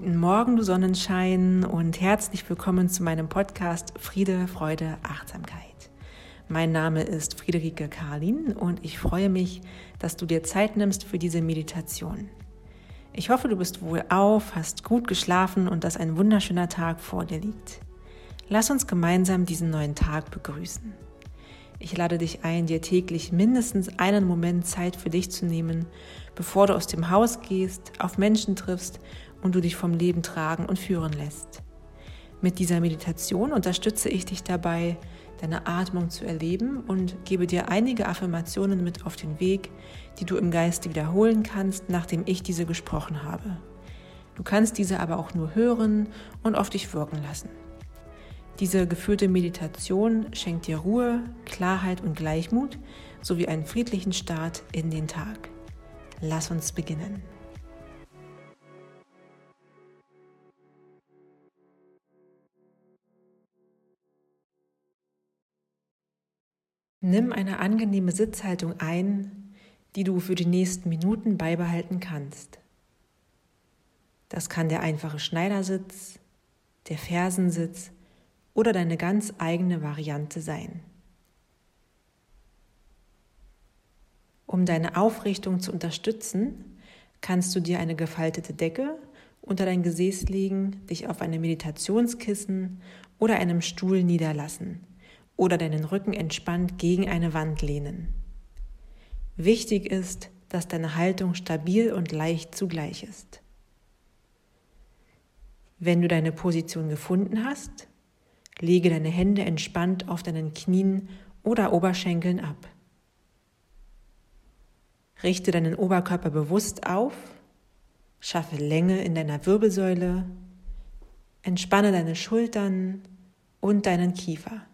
Guten Morgen, du Sonnenschein und herzlich willkommen zu meinem Podcast Friede, Freude, Achtsamkeit. Mein Name ist Friederike Karlin und ich freue mich, dass du dir Zeit nimmst für diese Meditation. Ich hoffe, du bist wohl auf, hast gut geschlafen und dass ein wunderschöner Tag vor dir liegt. Lass uns gemeinsam diesen neuen Tag begrüßen. Ich lade dich ein, dir täglich mindestens einen Moment Zeit für dich zu nehmen, bevor du aus dem Haus gehst, auf Menschen triffst und du dich vom Leben tragen und führen lässt. Mit dieser Meditation unterstütze ich dich dabei, deine Atmung zu erleben und gebe dir einige Affirmationen mit auf den Weg, die du im Geiste wiederholen kannst, nachdem ich diese gesprochen habe. Du kannst diese aber auch nur hören und auf dich wirken lassen. Diese geführte Meditation schenkt dir Ruhe, Klarheit und Gleichmut sowie einen friedlichen Start in den Tag. Lass uns beginnen. Nimm eine angenehme Sitzhaltung ein, die du für die nächsten Minuten beibehalten kannst. Das kann der einfache Schneidersitz, der Fersensitz oder deine ganz eigene Variante sein. Um deine Aufrichtung zu unterstützen, kannst du dir eine gefaltete Decke unter dein Gesäß legen, dich auf einem Meditationskissen oder einem Stuhl niederlassen oder deinen Rücken entspannt gegen eine Wand lehnen. Wichtig ist, dass deine Haltung stabil und leicht zugleich ist. Wenn du deine Position gefunden hast, lege deine Hände entspannt auf deinen Knien oder Oberschenkeln ab. Richte deinen Oberkörper bewusst auf, schaffe Länge in deiner Wirbelsäule, entspanne deine Schultern und deinen Kiefer.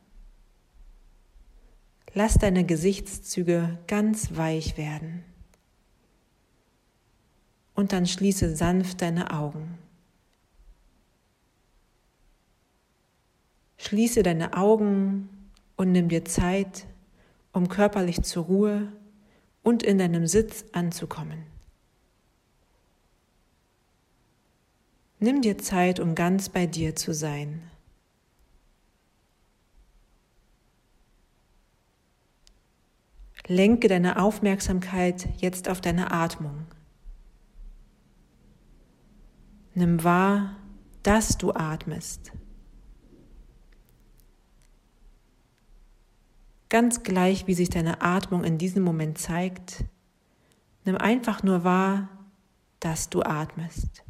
Lass deine Gesichtszüge ganz weich werden. Und dann schließe sanft deine Augen. Schließe deine Augen und nimm dir Zeit, um körperlich zur Ruhe und in deinem Sitz anzukommen. Nimm dir Zeit, um ganz bei dir zu sein. Lenke deine Aufmerksamkeit jetzt auf deine Atmung. Nimm wahr, dass du atmest. Ganz gleich, wie sich deine Atmung in diesem Moment zeigt, nimm einfach nur wahr, dass du atmest.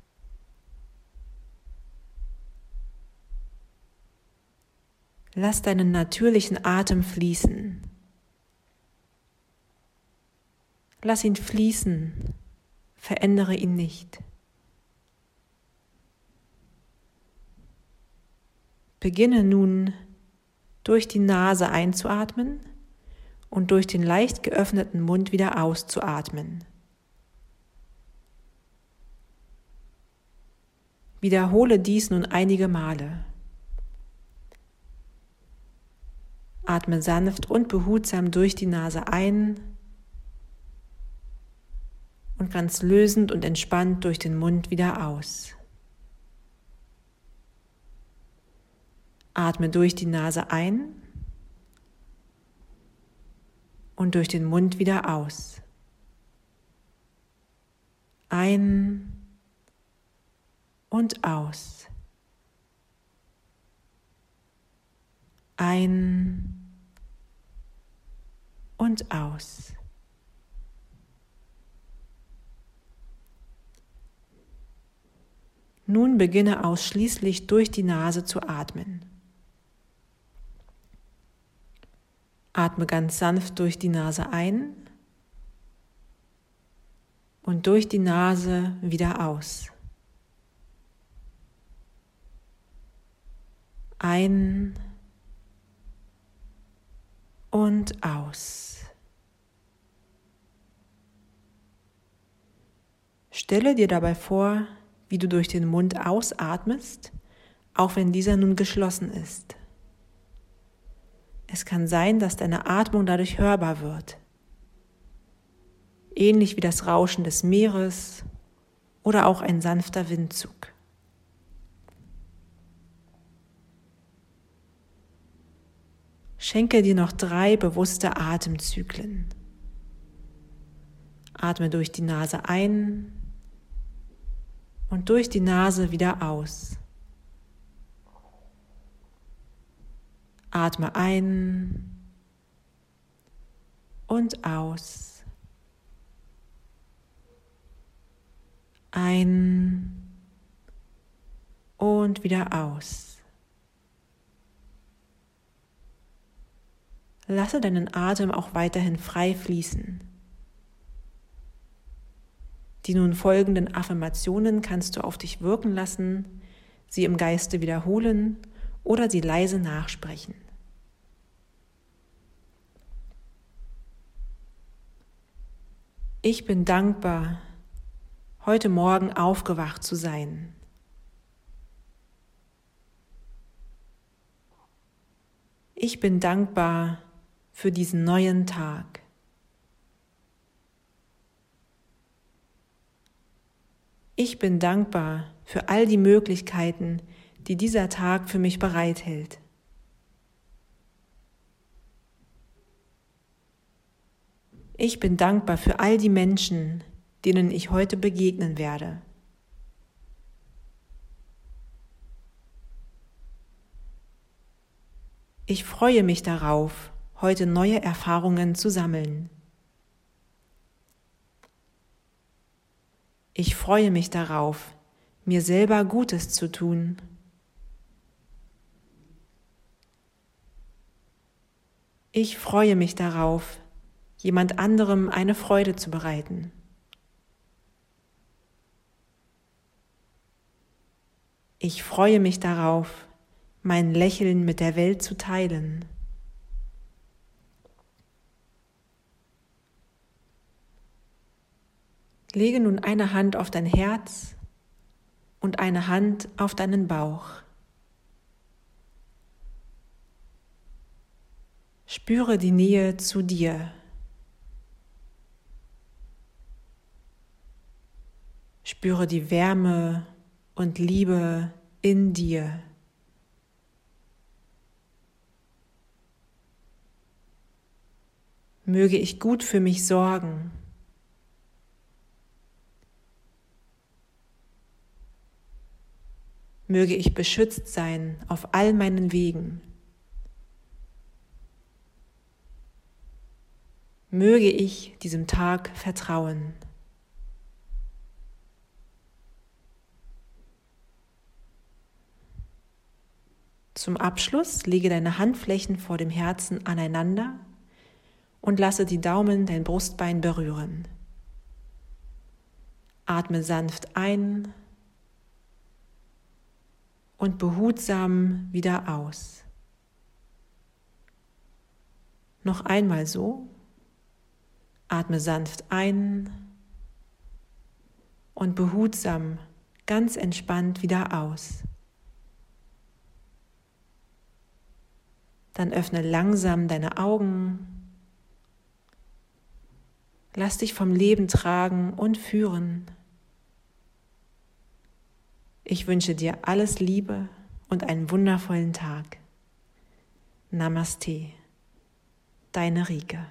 Lass deinen natürlichen Atem fließen. Lass ihn fließen, verändere ihn nicht. Beginne nun durch die Nase einzuatmen und durch den leicht geöffneten Mund wieder auszuatmen. Wiederhole dies nun einige Male. Atme sanft und behutsam durch die Nase ein und ganz lösend und entspannt durch den Mund wieder aus. Atme durch die Nase ein und durch den Mund wieder aus. Ein und aus. Ein und aus. Nun beginne ausschließlich durch die Nase zu atmen. Atme ganz sanft durch die Nase ein und durch die Nase wieder aus. Ein und aus. Stelle dir dabei vor, wie du durch den Mund ausatmest, auch wenn dieser nun geschlossen ist. Es kann sein, dass deine Atmung dadurch hörbar wird, ähnlich wie das Rauschen des Meeres oder auch ein sanfter Windzug. Schenke dir noch drei bewusste Atemzyklen. Atme durch die Nase ein und durch die Nase wieder aus. Atme ein und aus. Ein und wieder aus. Lasse deinen Atem auch weiterhin frei fließen. Die nun folgenden Affirmationen kannst du auf dich wirken lassen, sie im Geiste wiederholen oder sie leise nachsprechen. Ich bin dankbar, heute Morgen aufgewacht zu sein. Ich bin dankbar für diesen neuen Tag. Ich bin dankbar für all die Möglichkeiten, die dieser Tag für mich bereithält. Ich bin dankbar für all die Menschen, denen ich heute begegnen werde. Ich freue mich darauf, heute neue Erfahrungen zu sammeln. Ich freue mich darauf, mir selber Gutes zu tun. Ich freue mich darauf, jemand anderem eine Freude zu bereiten. Ich freue mich darauf, mein Lächeln mit der Welt zu teilen. Lege nun eine Hand auf dein Herz und eine Hand auf deinen Bauch. Spüre die Nähe zu dir. Spüre die Wärme und Liebe in dir. Möge ich gut für mich sorgen. Möge ich beschützt sein auf all meinen Wegen. Möge ich diesem Tag vertrauen. Zum Abschluss lege deine Handflächen vor dem Herzen aneinander und lasse die Daumen dein Brustbein berühren. Atme sanft ein und behutsam wieder aus. Noch einmal so. Atme sanft ein und behutsam, ganz entspannt wieder aus. Dann öffne langsam deine Augen. Lass dich vom Leben tragen und führen. Ich wünsche dir alles Liebe und einen wundervollen Tag. Namaste, deine Rike.